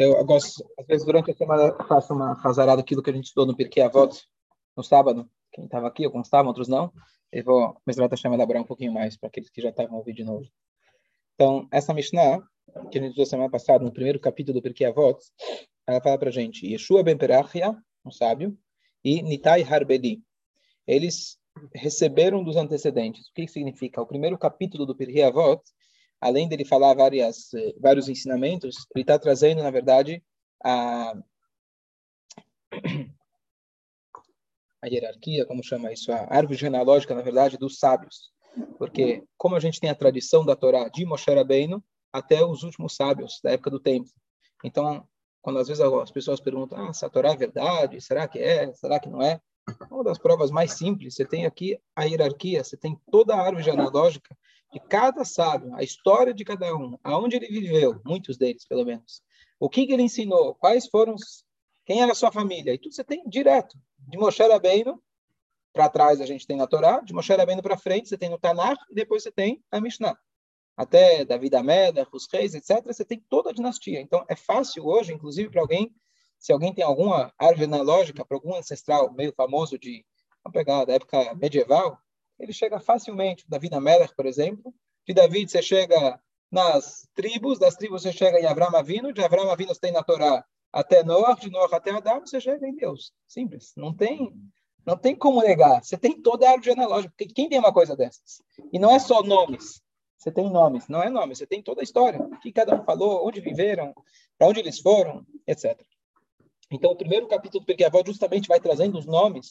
Eu gosto, às vezes, durante a semana, faço uma razarada daquilo que a gente estudou no Pirkei Avot, no sábado. Quem estava aqui, alguns estavam, outros não. Eu vou, vai estar elaborar um pouquinho mais para aqueles que já estavam ouvindo novo. Então, essa Mishnah, que a gente estudou semana passada, no primeiro capítulo do Pirkei Avot, ela fala para a gente, Yeshua ben Perachia, um sábio, e Nitai Harbedi. Eles receberam dos antecedentes. O que significa? O primeiro capítulo do Pirkei Avot, além dele falar várias, eh, vários ensinamentos, ele está trazendo, na verdade, a, a hierarquia, como chama isso, a árvore genealógica, na verdade, dos sábios. Porque, como a gente tem a tradição da Torá de Moshe Rabbeinu até os últimos sábios da época do templo. Então, quando às vezes as pessoas perguntam, ah, se a Torá é verdade, será que é, será que não é? Uma das provas mais simples, você tem aqui a hierarquia, você tem toda a árvore genealógica de cada sábio, a história de cada um, aonde ele viveu, muitos deles, pelo menos. O que, que ele ensinou, quais foram, os, quem era a sua família, e tudo você tem direto. De Moshe Rabbeinu, para trás a gente tem na Torá, de Moshe Rabbeinu para frente você tem no Tanakh, e depois você tem a Mishnah. Até David Ameda, os reis, etc., você tem toda a dinastia. Então, é fácil hoje, inclusive para alguém, se alguém tem alguma árvore genealógica para algum ancestral meio famoso de, vamos pegar, da época medieval, ele chega facilmente. Davi Amelech, por exemplo. De David você chega nas tribos, das tribos você chega em Avram Avino, de Avram Avino você tem na Torá até Noah, de Noah até Adão, você chega em Deus. Simples. Não tem, não tem como negar. Você tem toda a árvore genealógica. Porque quem tem uma coisa dessas? E não é só nomes. Você tem nomes, não é nome, você tem toda a história. O que cada um falou, onde viveram, para onde eles foram, etc. Então, o primeiro capítulo do Pirkei justamente vai trazendo os nomes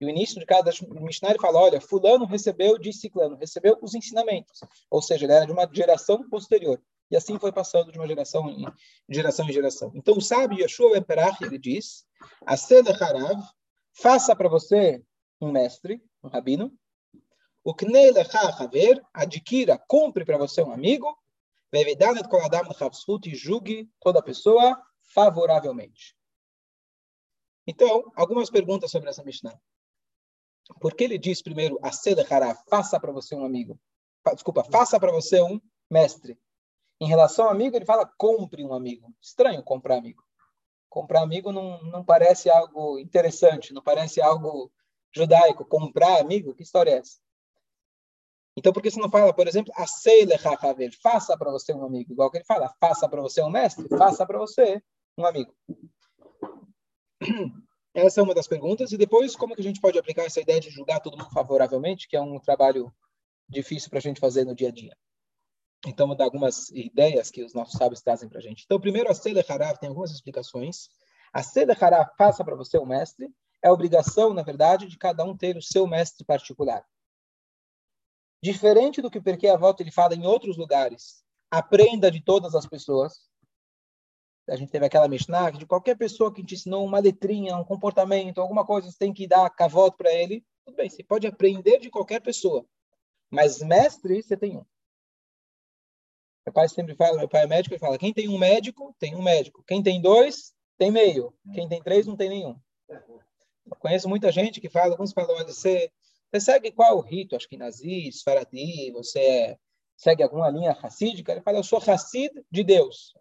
e o início de cada Mishnah ele fala, olha, fulano recebeu de ciclano, recebeu os ensinamentos. Ou seja, ele era de uma geração posterior. E assim foi passando de uma geração em geração em geração. Então o sábio Yeshua Emperach, ele diz, Harav, faça para você um mestre, um rabino, o Knei Haver, adquira, compre para você um amigo, Vevidanet Koladam e julgue toda pessoa favoravelmente. Então, algumas perguntas sobre essa Mishnah. Por que ele diz primeiro, a Sedechará, faça para você um amigo? Desculpa, faça para você um mestre. Em relação ao amigo, ele fala, compre um amigo. Estranho comprar amigo. Comprar amigo não, não parece algo interessante, não parece algo judaico. Comprar amigo, que história é essa? Então, por que você não fala, por exemplo, a Seilechachhaver, faça para você um amigo? Igual que ele fala, faça para você um mestre, faça para você um amigo. Essa é uma das perguntas. E depois, como que a gente pode aplicar essa ideia de julgar todo mundo favoravelmente, que é um trabalho difícil para a gente fazer no dia a dia. Então, vou dar algumas ideias que os nossos sábios trazem para a gente. Então, primeiro, a Sele Harav tem algumas explicações. A Sele Harav passa para você o mestre. É obrigação, na verdade, de cada um ter o seu mestre particular. Diferente do que o Perquê Avot ele fala em outros lugares, aprenda de todas as pessoas a gente teve aquela Mishnah, de qualquer pessoa que te ensinou uma letrinha, um comportamento, alguma coisa, você tem que dar cavoto para ele. Tudo bem, você pode aprender de qualquer pessoa. Mas mestre, você tem um. Meu pai sempre fala, meu pai é médico, ele fala, quem tem um médico, tem um médico. Quem tem dois, tem meio. Quem tem três, não tem nenhum. Eu conheço muita gente que fala, alguns falam, olha, você, você segue qual rito? Acho que nazi, Faradi, você é, segue alguma linha racídica? Ele fala, eu sou racid de Deus.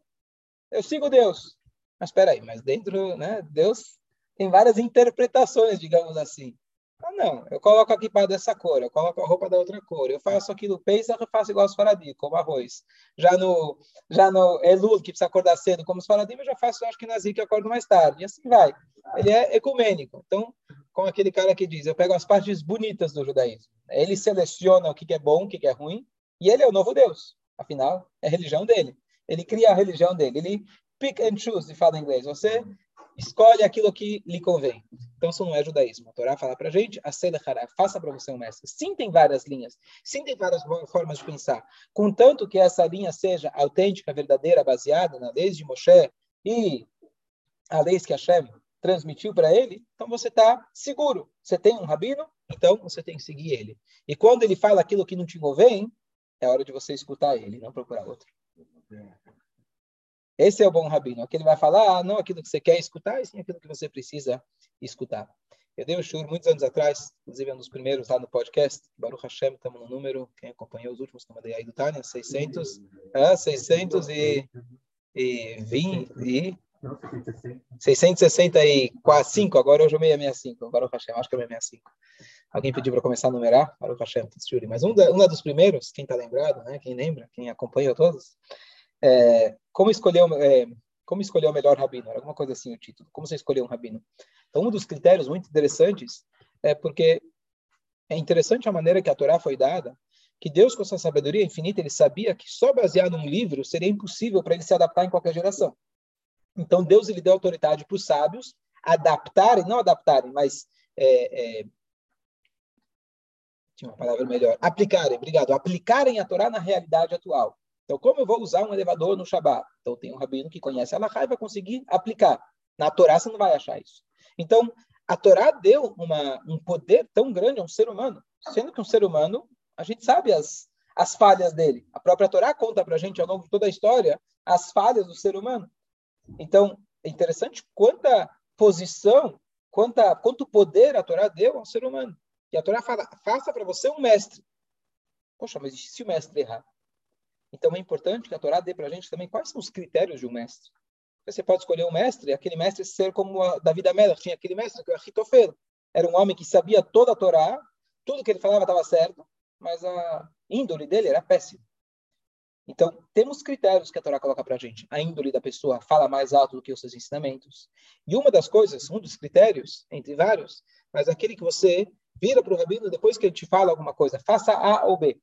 Eu sigo Deus. Mas espera aí, mas dentro, né, Deus tem várias interpretações, digamos assim. Ah, não, eu coloco aqui para dessa cor, eu coloco a roupa da outra cor, eu faço aquilo peisa, eu faço igual os faradim, como arroz. Já no, já no Elul, que precisa acordar cedo, como os faradim, eu já faço, acho que nazi, que eu acordo mais tarde. E assim vai. Ele é ecumênico. Então, como aquele cara que diz, eu pego as partes bonitas do judaísmo. Ele seleciona o que é bom, o que é ruim, e ele é o novo Deus. Afinal, é a religião dele. Ele cria a religião dele. Ele pick and choose, e fala em inglês. Você escolhe aquilo que lhe convém. Então, isso não é judaísmo. A Torá fala para a gente, Sedechara, faça para você um mestre. Sim, tem várias linhas. Sim, tem várias formas de pensar. Contanto que essa linha seja autêntica, verdadeira, baseada na lei de Moshe e a lei que Hashem transmitiu para ele, então você está seguro. Você tem um rabino, então você tem que seguir ele. E quando ele fala aquilo que não te convém, é hora de você escutar ele, não procurar outro. Esse é o bom rabino. Aquele vai falar, ah, não aquilo que você quer escutar, e sim aquilo que você precisa escutar. Eu dei um shur muitos anos atrás, inclusive um dos primeiros lá no podcast, Baruch Hashem, estamos no número, quem acompanhou os últimos que eu mandei aí do Tânia, 600, é, 620, e 665, agora hoje é 665, agora o Hashem, acho que é 665. Alguém pediu para começar a numerar? O Hashem, mas um, da, um dos primeiros, quem está lembrado, né? quem lembra, quem acompanhou todos, é, como, escolher, é, como escolher o melhor rabino? Era alguma coisa assim o título, como você escolheu um rabino? Então, um dos critérios muito interessantes é porque é interessante a maneira que a Torá foi dada, que Deus, com sua sabedoria infinita, ele sabia que só baseado num livro seria impossível para ele se adaptar em qualquer geração. Então, Deus ele deu autoridade para os sábios adaptarem, não adaptarem, mas é, é, tinha uma palavra melhor, aplicarem, obrigado, aplicarem a Torá na realidade atual. Então, como eu vou usar um elevador no Shabat? Então, tem um rabino que conhece a Allahá e vai conseguir aplicar. Na Torá você não vai achar isso. Então, a Torá deu uma, um poder tão grande a um ser humano, sendo que um ser humano, a gente sabe as, as falhas dele. A própria Torá conta para a gente, ao longo de toda a história, as falhas do ser humano. Então, é interessante quanta posição, quanta, quanto poder a Torá deu ao ser humano. E a Torá fala, faça para você um mestre. Poxa, mas se o mestre errar? Então, é importante que a Torá dê para a gente também quais são os critérios de um mestre. Você pode escolher um mestre, aquele mestre ser como Davi Amelach, tinha aquele mestre que era Hitofel. Era um homem que sabia toda a Torá, tudo que ele falava estava certo, mas a índole dele era péssima. Então, temos critérios que a Torá coloca para a gente. A índole da pessoa fala mais alto do que os seus ensinamentos. E uma das coisas, um dos critérios, entre vários, mas aquele que você vira para o rabino depois que ele te fala alguma coisa, faça A ou B.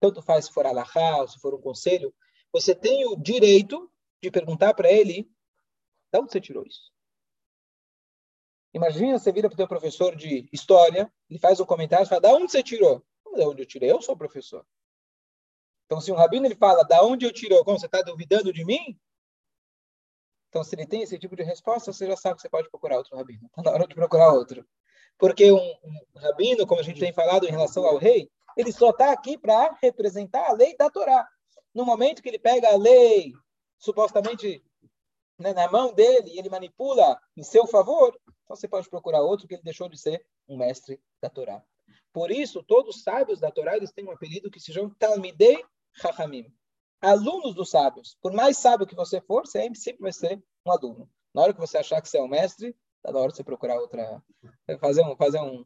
Tanto faz se for alahá ou se for um conselho, você tem o direito de perguntar para ele, de onde você tirou isso? Imagina você vira para o teu professor de história, ele faz um comentário e fala, da onde você tirou? De onde eu tirei? Eu sou o professor. Então, se um rabino ele fala, da onde eu tirou? Como você está duvidando de mim? Então, se ele tem esse tipo de resposta, você já sabe que você pode procurar outro rabino. Está na hora de procurar outro. Porque um, um rabino, como a gente tem falado em relação ao rei, ele só está aqui para representar a lei da Torá. No momento que ele pega a lei supostamente né, na mão dele e ele manipula em seu favor, então você pode procurar outro que ele deixou de ser um mestre da Torá. Por isso, todos os sábios da Torá eles têm um apelido que se chama Talmidei Chachamim. Alunos dos sábios. Por mais sábio que você for, você sempre vai ser um aluno. Na hora que você achar que você é um mestre, está na hora de você procurar outra, fazer um, fazer um,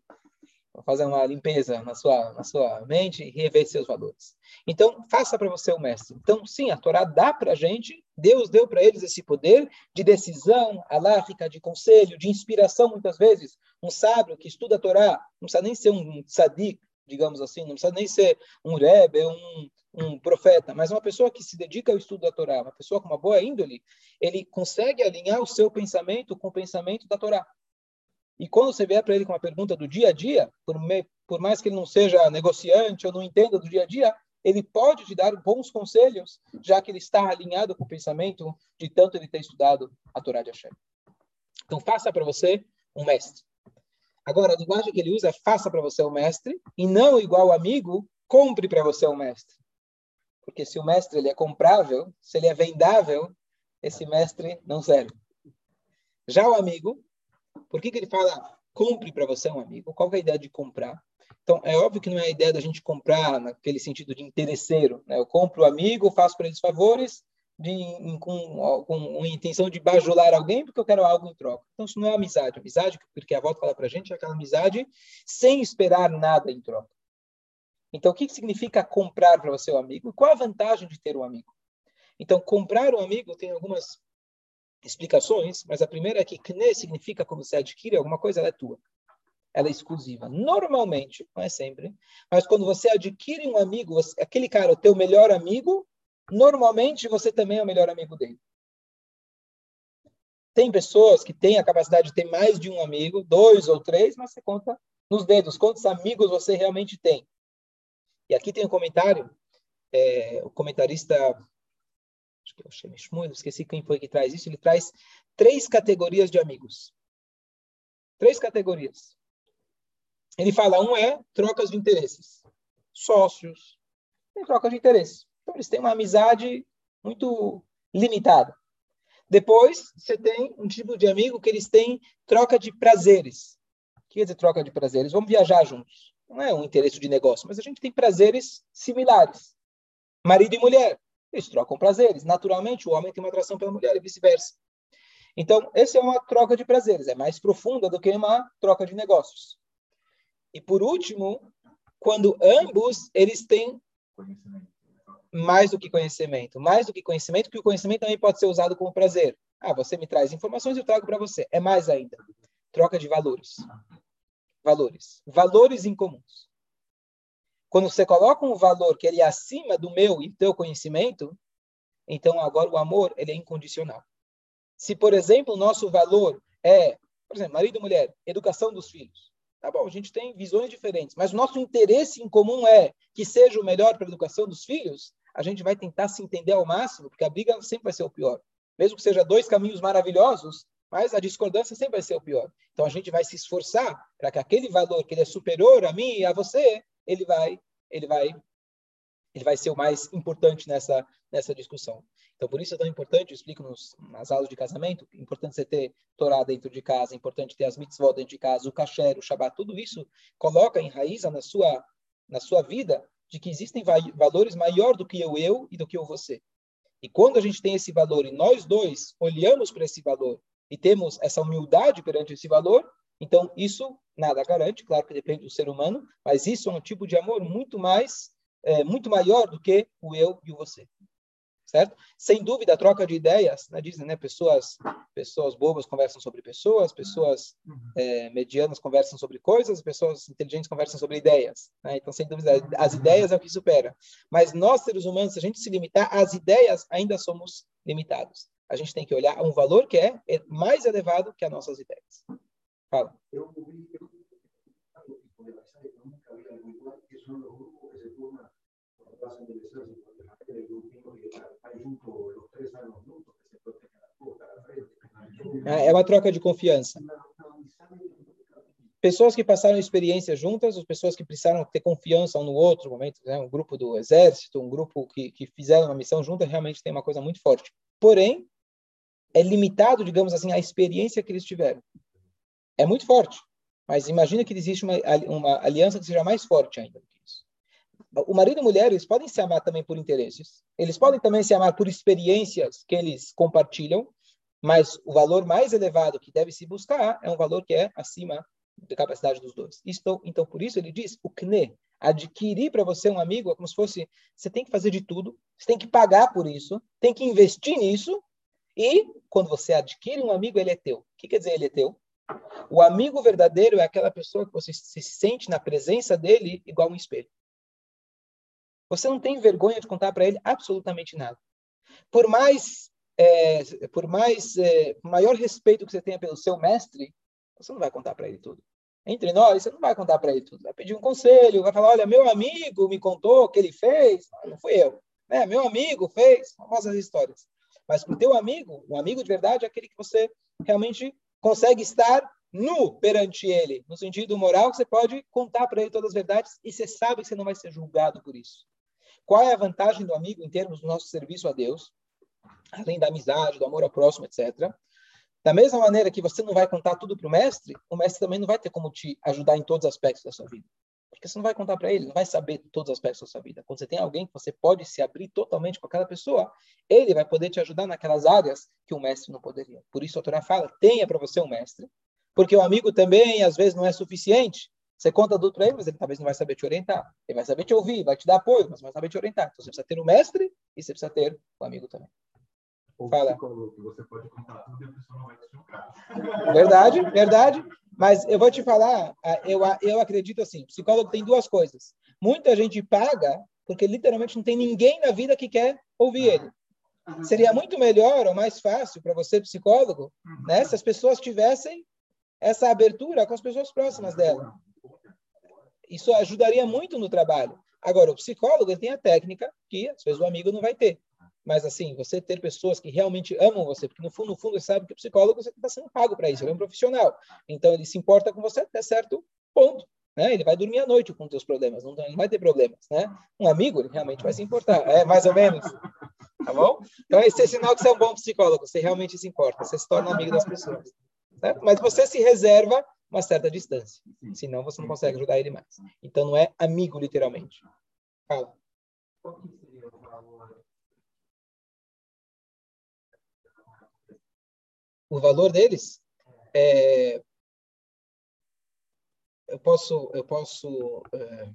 fazer uma limpeza na sua, na sua mente e rever seus valores. Então, faça para você o mestre. Então, sim, a Torá dá para a gente, Deus deu para eles esse poder de decisão alárrica, de conselho, de inspiração, muitas vezes. Um sábio que estuda a Torá, não precisa nem ser um tzadik, digamos assim, não precisa nem ser um rebe, um, um profeta, mas uma pessoa que se dedica ao estudo da Torá, uma pessoa com uma boa índole, ele consegue alinhar o seu pensamento com o pensamento da Torá. E quando você vier para ele com uma pergunta do dia a dia, por, me, por mais que ele não seja negociante ou não entenda do dia a dia, ele pode te dar bons conselhos, já que ele está alinhado com o pensamento de tanto ele ter estudado a Torá de Hashem. Então, faça para você um mestre. Agora, a linguagem que ele usa é faça para você um mestre, e não igual amigo, compre para você um mestre. Porque se o mestre ele é comprável, se ele é vendável, esse mestre não serve. Já o amigo, por que, que ele fala compre para você um amigo? Qual é a ideia de comprar? Então, é óbvio que não é a ideia da gente comprar naquele sentido de interesseiro. Né? Eu compro o amigo, faço para eles favores de, com, com a intenção de bajular alguém porque eu quero algo em troca. Então, isso não é amizade. Amizade, porque a volta fala para a gente, é aquela amizade sem esperar nada em troca. Então, o que, que significa comprar para você o um amigo? Qual a vantagem de ter um amigo? Então, comprar um amigo tem algumas explicações, mas a primeira é que kne significa como você adquire alguma coisa, ela é tua. Ela é exclusiva. Normalmente, não é sempre, mas quando você adquire um amigo, você, aquele cara, o teu melhor amigo, normalmente você também é o melhor amigo dele. Tem pessoas que têm a capacidade de ter mais de um amigo, dois ou três, mas você conta nos dedos quantos amigos você realmente tem. E aqui tem um comentário, é, o comentarista acho que é o Shemishmuel, esqueci quem foi que traz isso, ele traz três categorias de amigos. Três categorias. Ele fala, um é trocas de interesses. Sócios, tem trocas de interesses. Então, eles têm uma amizade muito limitada. Depois, você tem um tipo de amigo que eles têm troca de prazeres. O que quer dizer troca de prazeres? Vamos viajar juntos. Não é um interesse de negócio, mas a gente tem prazeres similares. Marido e mulher. Eles trocam prazeres. Naturalmente, o homem tem uma atração pela mulher e vice-versa. Então, essa é uma troca de prazeres, é mais profunda do que uma troca de negócios. E por último, quando ambos eles têm mais do que conhecimento, mais do que conhecimento, que o conhecimento também pode ser usado como prazer. Ah, você me traz informações, eu trago para você. É mais ainda. Troca de valores. Valores. Valores incomuns. Quando você coloca um valor que ele é acima do meu e teu conhecimento, então agora o amor ele é incondicional. Se, por exemplo, o nosso valor é, por exemplo, marido e mulher, educação dos filhos. Tá bom, a gente tem visões diferentes, mas o nosso interesse em comum é que seja o melhor para a educação dos filhos, a gente vai tentar se entender ao máximo, porque a briga sempre vai ser o pior. Mesmo que seja dois caminhos maravilhosos, mas a discordância sempre vai ser o pior. Então a gente vai se esforçar para que aquele valor que ele é superior a mim e a você, ele vai, ele vai, ele vai ser o mais importante nessa nessa discussão. Então, por isso é tão importante, eu explico nos, nas aulas de casamento, é importante você ter Torá dentro de casa, é importante ter as mitzvot dentro de casa, o kasher, o shabat, tudo isso coloca, enraiza na sua, na sua vida de que existem valores maior do que eu, eu e do que eu, você. E quando a gente tem esse valor e nós dois olhamos para esse valor e temos essa humildade perante esse valor, então isso nada garante, claro que depende do ser humano, mas isso é um tipo de amor muito mais, é, muito maior do que o eu e o você certo? Sem dúvida, a troca de ideias, né, dizem, né, pessoas, pessoas bobas conversam sobre pessoas, pessoas é, medianas conversam sobre coisas, pessoas inteligentes conversam sobre ideias. Né? Então, sem dúvida, as ideias é o que supera. Mas nós, seres humanos, se a gente se limitar às ideias, ainda somos limitados. A gente tem que olhar um valor que é mais elevado que as nossas ideias. Fala. Eu ouvi, eu é, é uma troca de confiança. Pessoas que passaram experiências juntas, as pessoas que precisaram ter confiança um no outro, momento, né? um grupo do exército, um grupo que, que fizeram uma missão junta, realmente tem uma coisa muito forte. Porém, é limitado, digamos assim, a experiência que eles tiveram. É muito forte, mas imagina que existe uma, uma aliança que seja mais forte ainda do que isso o marido e a mulher, eles podem se amar também por interesses, eles podem também se amar por experiências que eles compartilham, mas o valor mais elevado que deve se buscar é um valor que é acima da capacidade dos dois. Isto, então, por isso ele diz, o kne, adquirir para você um amigo é como se fosse, você tem que fazer de tudo, você tem que pagar por isso, tem que investir nisso, e quando você adquire um amigo, ele é teu. O que quer dizer ele é teu? O amigo verdadeiro é aquela pessoa que você se sente na presença dele igual um espelho. Você não tem vergonha de contar para ele absolutamente nada. Por mais, é, por mais é, maior respeito que você tenha pelo seu mestre, você não vai contar para ele tudo. Entre nós, você não vai contar para ele tudo. Vai pedir um conselho, vai falar: olha, meu amigo me contou o que ele fez. Não, fui eu. Né? Meu amigo fez. Famosas histórias. Mas para o teu amigo, um amigo de verdade é aquele que você realmente consegue estar nu perante ele, no sentido moral, que você pode contar para ele todas as verdades e você sabe que você não vai ser julgado por isso. Qual é a vantagem do amigo em termos do nosso serviço a Deus? Além da amizade, do amor ao próximo, etc. Da mesma maneira que você não vai contar tudo para o mestre, o mestre também não vai ter como te ajudar em todos os aspectos da sua vida. Porque você não vai contar para ele, não vai saber todos os aspectos da sua vida. Quando você tem alguém que você pode se abrir totalmente com aquela pessoa, ele vai poder te ajudar naquelas áreas que o mestre não poderia. Por isso a Torá fala: tenha para você um mestre, porque o amigo também às vezes não é suficiente. Você conta tudo para ele, mas ele talvez não vai saber te orientar. Ele vai saber te ouvir, vai te dar apoio, mas não vai saber te orientar. Então você precisa ter o mestre e você precisa ter o amigo também. Ou Fala. Você pode contar tudo e a pessoa não vai te julgar. Verdade, verdade. Mas eu vou te falar, eu, eu acredito assim, psicólogo tem duas coisas. Muita gente paga porque literalmente não tem ninguém na vida que quer ouvir ele. Seria muito melhor ou mais fácil para você, psicólogo, né, se as pessoas tivessem essa abertura com as pessoas próximas dela. Isso ajudaria muito no trabalho. Agora, o psicólogo ele tem a técnica que, às vezes, o amigo não vai ter. Mas, assim, você ter pessoas que realmente amam você, porque no fundo, no fundo, você sabe que o psicólogo está sendo pago para isso, ele é um profissional. Então, ele se importa com você até certo ponto. Né? Ele vai dormir à noite com os seus problemas, não, não vai ter problemas. Né? Um amigo, ele realmente vai se importar, é mais ou menos. Tá bom? Então, esse é sinal que você é um bom psicólogo, você realmente se importa, você se torna amigo das pessoas. Certo? Mas você se reserva uma certa distância. Senão você não consegue ajudar ele mais. Então não é amigo, literalmente. Fala. O valor deles, é, eu posso, eu posso, é,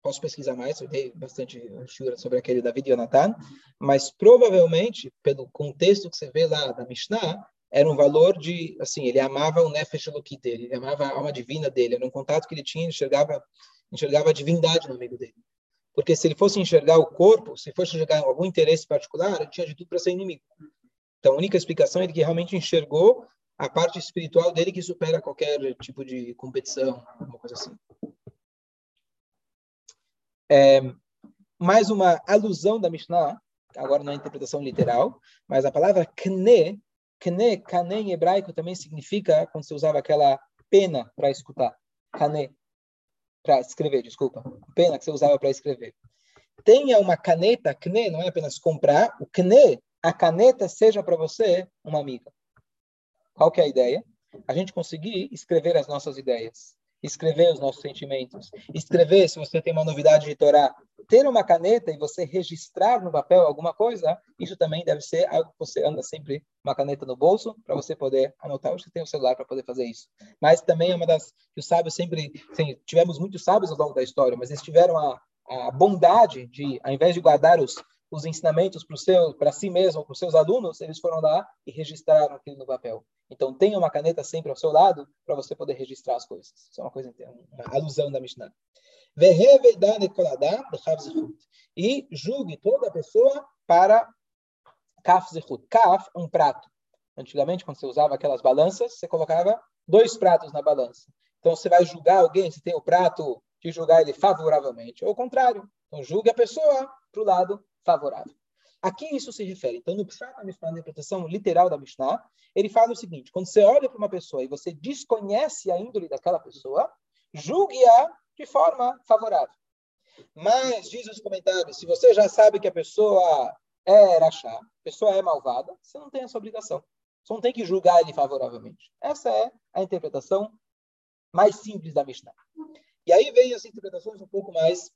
posso pesquisar mais, eu dei bastante sobre aquele David Yonatan, mas provavelmente, pelo contexto que você vê lá da Mishnah, era um valor de, assim, ele amava o Nefesh Eloki dele, ele amava a alma divina dele, era um contato que ele tinha, enxergava, enxergava a divindade no amigo dele. Porque se ele fosse enxergar o corpo, se fosse enxergar algum interesse particular, ele tinha de tudo para ser inimigo. Então, a única explicação é que realmente enxergou a parte espiritual dele que supera qualquer tipo de competição, alguma coisa assim. É, mais uma alusão da Mishnah, agora na interpretação literal, mas a palavra kne, kne, kane em hebraico também significa quando você usava aquela pena para escutar, kane, para escrever, desculpa, pena que você usava para escrever. Tenha uma caneta, kne, não é apenas comprar, o kne, a caneta seja para você uma amiga. Qual que é a ideia? A gente conseguir escrever as nossas ideias, escrever os nossos sentimentos, escrever se você tem uma novidade de Torá, ter uma caneta e você registrar no papel alguma coisa, isso também deve ser algo que você anda sempre uma caneta no bolso para você poder anotar. Hoje você tem o celular para poder fazer isso. Mas também é uma das que os sábios sempre, sim, tivemos muitos sábios ao longo da história, mas eles tiveram a, a bondade de, ao invés de guardar os os ensinamentos para si mesmo, para os seus alunos, eles foram lá e registraram aquilo no papel. Então tenha uma caneta sempre ao seu lado para você poder registrar as coisas. Isso é uma coisa, uma alusão da Mishnah. E julgue toda pessoa para kaf. Kaf, um prato. Antigamente, quando você usava aquelas balanças, você colocava dois pratos na balança. Então, você vai julgar alguém, se tem o prato de julgar ele favoravelmente, ou o contrário. Então, julgue a pessoa para o lado favorável. Aqui isso se refere. Então, no Pshat Mishnah, na interpretação literal da Mishnah, ele fala o seguinte: quando você olha para uma pessoa e você desconhece a índole daquela pessoa, julgue-a de forma favorável. Mas, diz os comentários, se você já sabe que a pessoa é rachá, a pessoa é malvada, você não tem essa obrigação. Você não tem que julgar ele favoravelmente. Essa é a interpretação mais simples da Mishnah. E aí vem as interpretações um pouco mais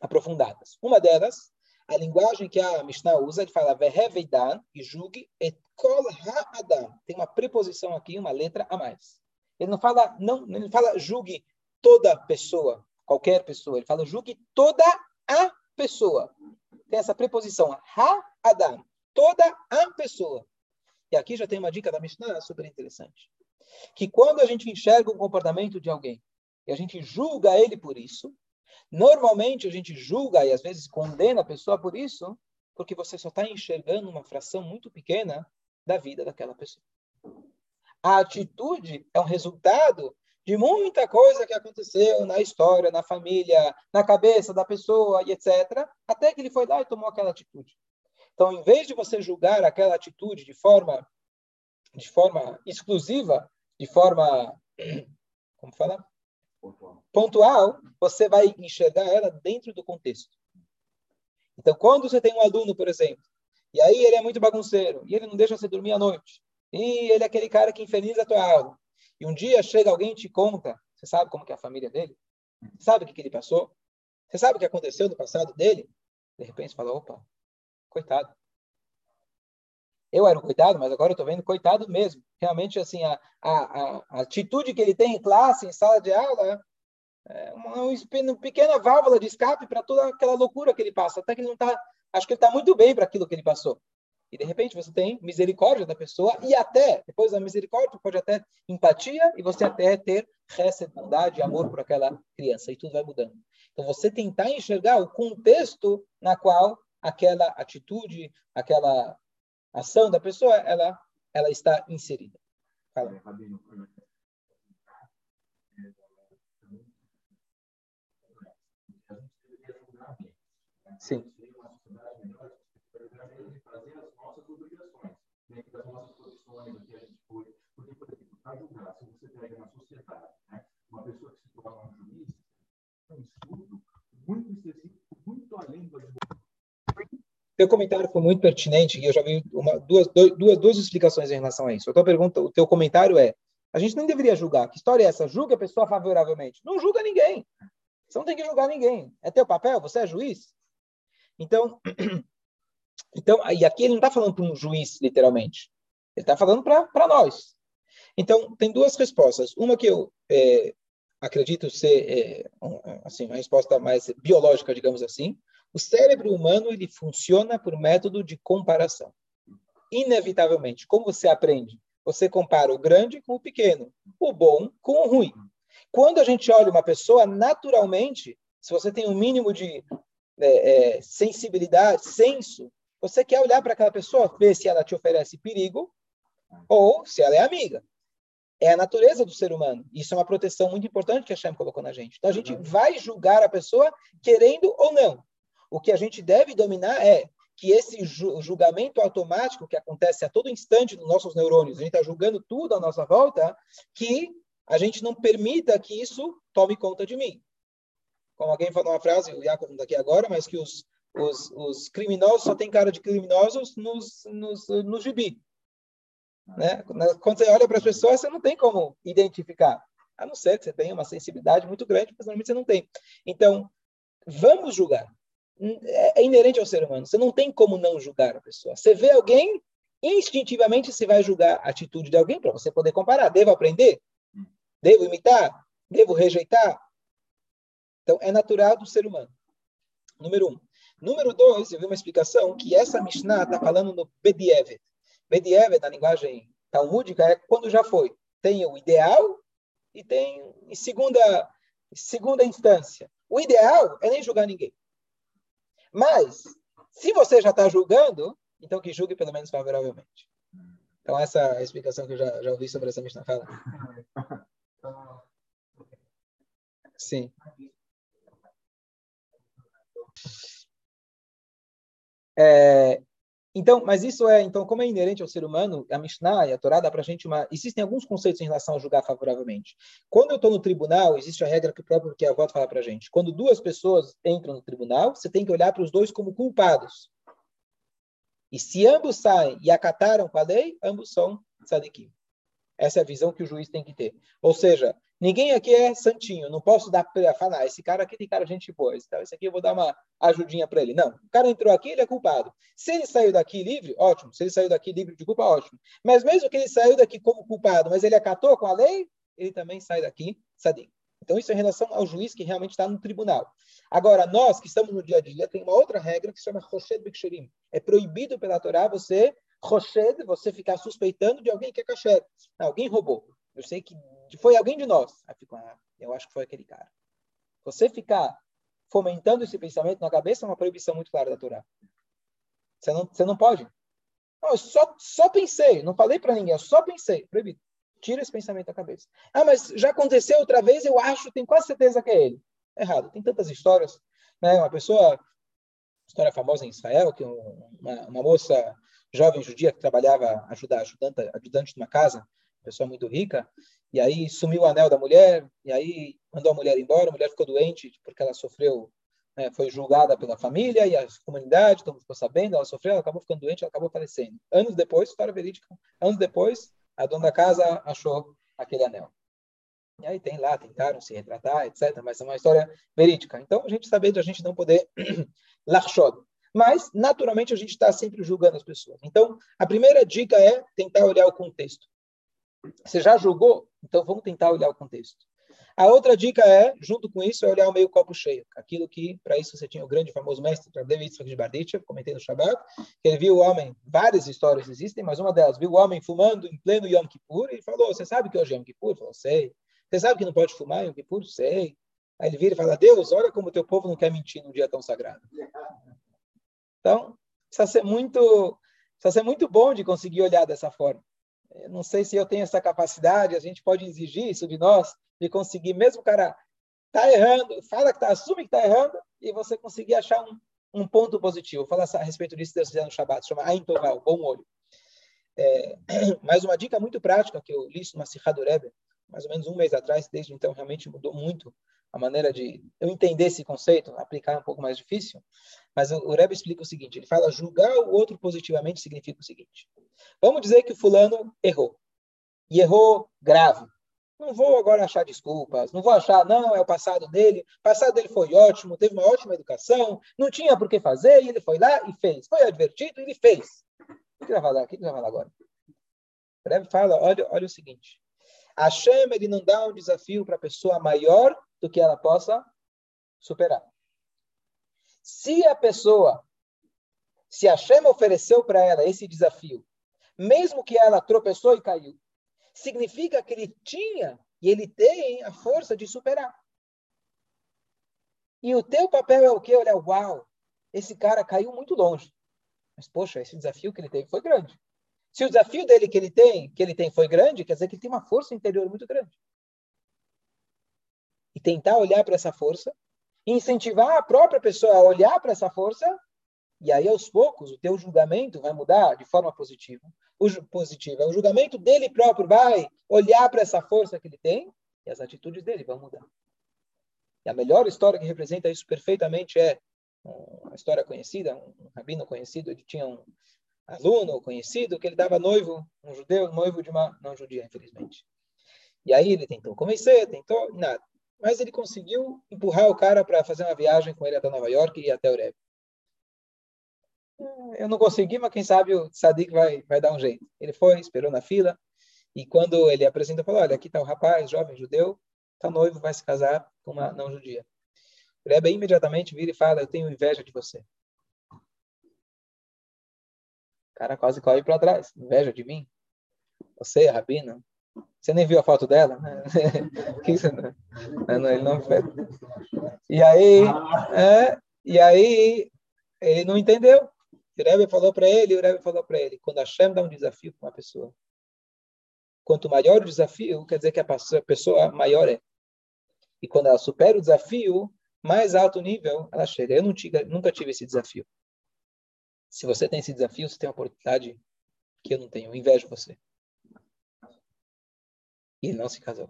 aprofundadas. Uma delas a linguagem que a Mishnah usa, ele fala Veheveidan e julgue et kol ha'adam. Tem uma preposição aqui, uma letra a mais. Ele não fala, não, ele fala julgue toda pessoa, qualquer pessoa. Ele fala julgue toda a pessoa. Tem essa preposição, ha'adam, toda a pessoa. E aqui já tem uma dica da Mishnah super interessante. Que quando a gente enxerga o comportamento de alguém e a gente julga ele por isso, Normalmente a gente julga e às vezes condena a pessoa por isso, porque você só está enxergando uma fração muito pequena da vida daquela pessoa. A atitude é um resultado de muita coisa que aconteceu na história, na família, na cabeça da pessoa e etc., até que ele foi lá e tomou aquela atitude. Então, em vez de você julgar aquela atitude de forma de forma exclusiva, de forma como fala? Pontual, você vai enxergar ela dentro do contexto. Então, quando você tem um aluno, por exemplo, e aí ele é muito bagunceiro, e ele não deixa você dormir à noite, e ele é aquele cara que inferniza a tua aula, e um dia chega alguém e te conta, você sabe como que é a família dele? Você sabe o que, que ele passou? Você sabe o que aconteceu no passado dele? De repente você fala, opa, coitado. Eu era um coitado, mas agora eu estou vendo coitado mesmo. Realmente, assim, a, a, a, atitude que ele tem em classe, em sala de aula, é uma, uma pequena válvula de escape para toda aquela loucura que ele passa. Até que ele não está. Acho que ele está muito bem para aquilo que ele passou. E de repente você tem misericórdia da pessoa e até, depois da misericórdia, pode até empatia e você até ter resta bondade e amor por aquela criança. E tudo vai mudando. Então você tentar enxergar o contexto na qual aquela atitude, aquela ação da pessoa, ela, ela está inserida. Fala. Sim. das nossas posições, o que a gente foi. Porque, por exemplo, para julgar, se você pega na sociedade, uma pessoa que se torna um juiz, é um estudo muito específico, muito além do advogado. Teu comentário foi muito pertinente e eu já vi uma, duas, duas, duas explicações em relação a isso. A tua pergunta, o teu comentário é: a gente não deveria julgar. Que história é essa? Julga a pessoa favoravelmente. Não julga ninguém. Você não tem que julgar ninguém. É teu papel, você é juiz. Então, então e aqui ele não está falando para um juiz, literalmente. Ele está falando para nós. Então, tem duas respostas. Uma que eu é, acredito ser é, assim, uma resposta mais biológica, digamos assim. O cérebro humano ele funciona por método de comparação. Inevitavelmente, como você aprende? Você compara o grande com o pequeno, o bom com o ruim. Quando a gente olha uma pessoa, naturalmente, se você tem um mínimo de é, é, sensibilidade, senso, você quer olhar para aquela pessoa, ver se ela te oferece perigo ou se ela é amiga. É a natureza do ser humano. Isso é uma proteção muito importante que a Hashem colocou na gente. Então a gente vai julgar a pessoa querendo ou não. O que a gente deve dominar é que esse julgamento automático que acontece a todo instante nos nossos neurônios, a gente está julgando tudo à nossa volta, que a gente não permita que isso tome conta de mim. Como alguém falou uma frase, o Jacob não está aqui agora, mas que os, os, os criminosos só têm cara de criminosos nos, nos, no gibi. Né? Quando você olha para as pessoas, você não tem como identificar. A não ser que você tenha uma sensibilidade muito grande, mas normalmente você não tem. Então, vamos julgar. É, inerente ao ser humano. Você não tem como não julgar a pessoa. Você vê alguém, instintivamente você vai julgar a atitude de alguém para você poder comparar. Devo aprender? Devo imitar? Devo rejeitar? Então, é natural do ser humano. Número um. Número dois, eu vi uma explicação que essa Mishnah está falando no Bedievet. Bedievet, na linguagem talmúdica, é quando já foi. Tem o ideal e tem em segunda, segunda instância. O ideal é nem julgar ninguém. Mas, se você já está julgando, então que julgue pelo menos favoravelmente. Então, essa é a explicação que eu já, já ouvi sobre essa Mishnah. Fala. Sim. É, então, mas isso é, então, como é inerente ao ser humano, a Mishnah e a Torá dá para a gente uma... Existem alguns conceitos em relação a julgar favoravelmente. Quando eu estou no tribunal, existe a regra que o próprio que a avó fala para a gente. Quando duas pessoas entram no tribunal, você tem que olhar para os dois como culpados. E se ambos saem e acataram com a lei, ambos são tzadikim. Essa é a visão que o juiz tem que ter. Ou seja, ninguém aqui é santinho. Não posso dar para falar, ah, esse cara aqui tem cara gente boa. Então, esse aqui eu vou dar uma ajudinha para ele. Não. O cara entrou aqui, ele é culpado. Se ele saiu daqui livre, ótimo. Se ele saiu daqui livre de culpa, ótimo. Mas mesmo que ele saiu daqui como culpado, mas ele acatou com a lei, ele também sai daqui sadio. Então, isso é em relação ao juiz que realmente está no tribunal. Agora, nós que estamos no dia a dia, tem uma outra regra que se chama Roshed Biksherim. É proibido pela Torá você Roshed, você ficar suspeitando de alguém que é kasher. Alguém roubou. Eu sei que foi alguém de nós. Aí fico, ah, eu acho que foi aquele cara. Você ficar fomentando esse pensamento na cabeça é uma proibição muito clara da Torá. Você não, você não pode. Não, eu só, só pensei, não falei para ninguém, eu só pensei. Proibido. Tira esse pensamento da cabeça. Ah, mas já aconteceu outra vez, eu acho, tenho quase certeza que é ele. Errado. Tem tantas histórias. Né? Uma pessoa, história famosa em Israel, que uma, uma moça jovem judia que trabalhava, ajudar, ajudante, ajudante de uma casa, pessoa muito rica, e aí sumiu o anel da mulher, e aí mandou a mulher embora, a mulher ficou doente porque ela sofreu, né, foi julgada pela família e a comunidade, todo mundo ficou sabendo, ela sofreu, ela acabou ficando doente, ela acabou falecendo. Anos depois, história verídica, anos depois, a dona da casa achou aquele anel. E aí tem lá, tentaram se retratar, etc. Mas é uma história verídica. Então, a gente sabe de a gente não poder larchod, mas, naturalmente, a gente está sempre julgando as pessoas. Então, a primeira dica é tentar olhar o contexto. Você já julgou? Então, vamos tentar olhar o contexto. A outra dica é, junto com isso, é olhar o meio copo cheio. Aquilo que, para isso, você tinha o grande famoso mestre David Yitzhak de Barditchev, comentei no Shabbat, que ele viu o homem, várias histórias existem, mas uma delas, viu o homem fumando em pleno Yom Kippur, e falou, você sabe que hoje é Yom Kippur? Ele falou, sei. Você sabe que não pode fumar Yom Kippur? Sei. Aí ele vira e fala, Deus, olha como o teu povo não quer mentir num dia tão sagrado. Então, precisa ser muito, precisa ser muito bom de conseguir olhar dessa forma. Eu não sei se eu tenho essa capacidade, a gente pode exigir isso de nós, de conseguir, mesmo o cara tá errando, fala que tá, assume que tá errando, e você conseguir achar um, um ponto positivo. Falar a respeito disso Deus no Shabbat, chama Ain Toval, bom olho. É, mais uma dica muito prática que eu li no Masihad Rebbe, mais ou menos um mês atrás, desde então realmente mudou muito a maneira de eu entender esse conceito, aplicar é um pouco mais difícil, mas o Rebbe explica o seguinte, ele fala julgar o outro positivamente significa o seguinte, vamos dizer que o fulano errou, e errou grave, não vou agora achar desculpas, não vou achar, não, é o passado dele, o passado dele foi ótimo, teve uma ótima educação, não tinha por que fazer, e ele foi lá e fez, foi advertido e ele fez. O que vai falar? O que vai falar agora? O Rebbe fala, olha, olha o seguinte. Hashem, ele não dá um desafio para a pessoa maior do que ela possa superar. Se a pessoa, se Hashem ofereceu para ela esse desafio, mesmo que ela tropeçou e caiu, significa que ele tinha e ele tem a força de superar. E o teu papel é o quê? Olha, uau, esse cara caiu muito longe. Mas, poxa, esse desafio que ele teve foi grande. Se o desafio dele que ele tem, que ele tem foi grande, quer dizer que ele tem uma força interior muito grande. E tentar olhar para essa força, incentivar a própria pessoa a olhar para essa força, e aí aos poucos o teu julgamento vai mudar de forma positiva. O positiva, o julgamento dele próprio vai olhar para essa força que ele tem e as atitudes dele vão mudar. E a melhor história que representa isso perfeitamente é uma história conhecida, um rabino conhecido, ele tinha um aluno conhecido que ele dava noivo, um judeu, noivo de uma não judia, infelizmente. E aí ele tentou convencer, tentou, nada. Mas ele conseguiu empurrar o cara para fazer uma viagem com ele até Nova York e até Ureb. Eu não consegui, mas quem sabe o Sadik vai, vai dar um jeito. Ele foi, esperou na fila, e quando ele apresentou, falou, olha, aqui está o rapaz, jovem judeu, está noivo, vai se casar com uma não judia. O Rebbe imediatamente vira e fala: Eu tenho inveja de você. O cara quase corre para trás. Inveja de mim? Você, Rabino? Você nem viu a foto dela? Né? não, não, ele não. E aí, é, e aí, ele não entendeu. O Rebbe falou para ele, o Rebbe falou para ele: quando a Shem dá um desafio para uma pessoa, quanto maior o desafio, quer dizer que a pessoa maior é. E quando ela supera o desafio, mais alto nível ela chega. Eu tive, nunca tive esse desafio. Se você tem esse desafio, você tem uma oportunidade que eu não tenho. Eu invejo você. E não se casou.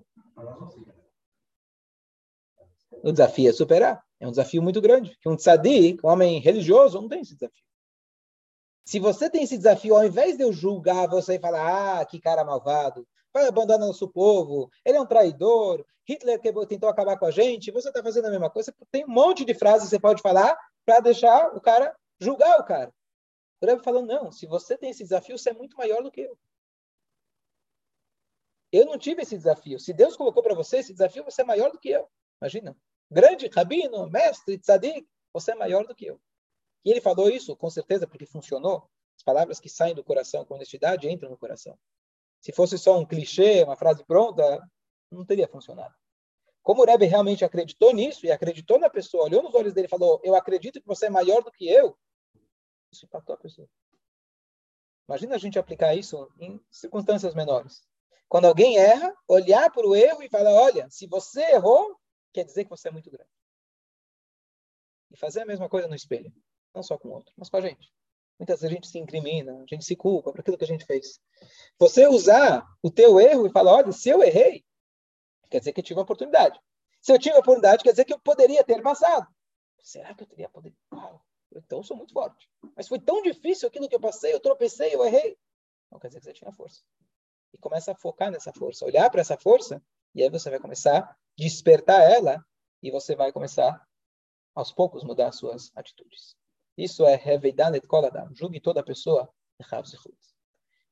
O desafio é superar. É um desafio muito grande. Que um tzadik, um homem religioso, não tem esse desafio. Se você tem esse desafio, ao invés de eu julgar você e falar, ah, que cara malvado, vai abandonar nosso povo, ele é um traidor, Hitler tentou acabar com a gente, você está fazendo a mesma coisa. Tem um monte de frases que você pode falar para deixar o cara julgar o cara. O Rebbe falando, não, se você tem esse desafio, você é muito maior do que eu. Eu não tive esse desafio. Se Deus colocou para você esse desafio, você é maior do que eu. Imagina. Grande rabino, mestre, tzadik, você é maior do que eu. E ele falou isso, com certeza, porque funcionou. As palavras que saem do coração com honestidade entram no coração. Se fosse só um clichê, uma frase pronta, não teria funcionado. Como o Rebbe realmente acreditou nisso e acreditou na pessoa, olhou nos olhos dele e falou: Eu acredito que você é maior do que eu, isso impactou a pessoa. Imagina a gente aplicar isso em circunstâncias menores. Quando alguém erra, olhar para o erro e falar: Olha, se você errou, quer dizer que você é muito grande. E fazer a mesma coisa no espelho. Não só com o outro, mas com a gente. Muitas vezes a gente se incrimina, a gente se culpa por aquilo que a gente fez. Você usar o teu erro e falar, olha, se eu errei, quer dizer que eu tive uma oportunidade. Se eu tive uma oportunidade, quer dizer que eu poderia ter passado. Será que eu teria poder? Uau, então sou muito forte. Mas foi tão difícil aquilo que eu passei, eu tropecei, eu errei. Não quer dizer que você tinha força. E começa a focar nessa força, olhar para essa força, e aí você vai começar a despertar ela, e você vai começar, aos poucos, mudar as suas atitudes. Isso é Reveidanet Koladam. Julgue toda pessoa.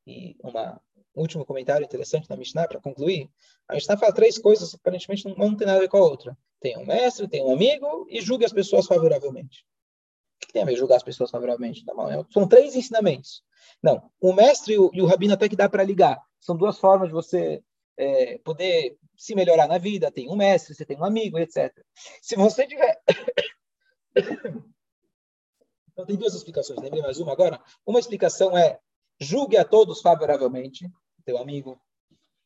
E uma, um último comentário interessante da Mishnah, para concluir. A Mishnah fala três coisas aparentemente não, não tem nada a ver com a outra. Tem um mestre, tem um amigo e julgue as pessoas favoravelmente. O que tem a ver julgar as pessoas favoravelmente? Não, é, são três ensinamentos. Não, o mestre e o, e o rabino até que dá para ligar. São duas formas de você é, poder se melhorar na vida. Tem um mestre, você tem um amigo, etc. Se você tiver Então, tem duas explicações. Lembrei mais uma agora. Uma explicação é julgue a todos favoravelmente, teu amigo,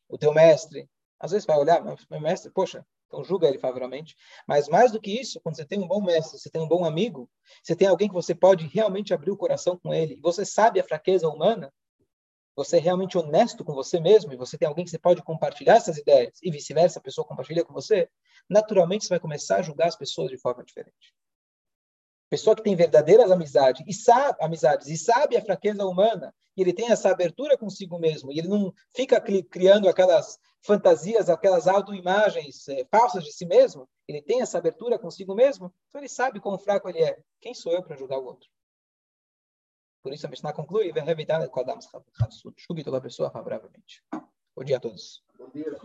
o teu mestre. Às vezes vai olhar, meu mestre, poxa, então julga ele favoravelmente. Mas mais do que isso, quando você tem um bom mestre, você tem um bom amigo, você tem alguém que você pode realmente abrir o coração com ele, você sabe a fraqueza humana, você é realmente honesto com você mesmo, e você tem alguém que você pode compartilhar essas ideias, e vice-versa, a pessoa compartilha com você, naturalmente você vai começar a julgar as pessoas de forma diferente pessoa que tem verdadeiras amizades e sabe amizades e sabe a fraqueza humana, e ele tem essa abertura consigo mesmo, e ele não fica criando aquelas fantasias, aquelas autoimagens é, falsas de si mesmo, ele tem essa abertura consigo mesmo, então ele sabe quão fraco ele é. Quem sou eu para julgar o outro? Por isso a Mishnah é conclui, vem revidar com Adam Hatsud, Shugit, toda pessoa favoravelmente. Bom dia a todos. Bom dia.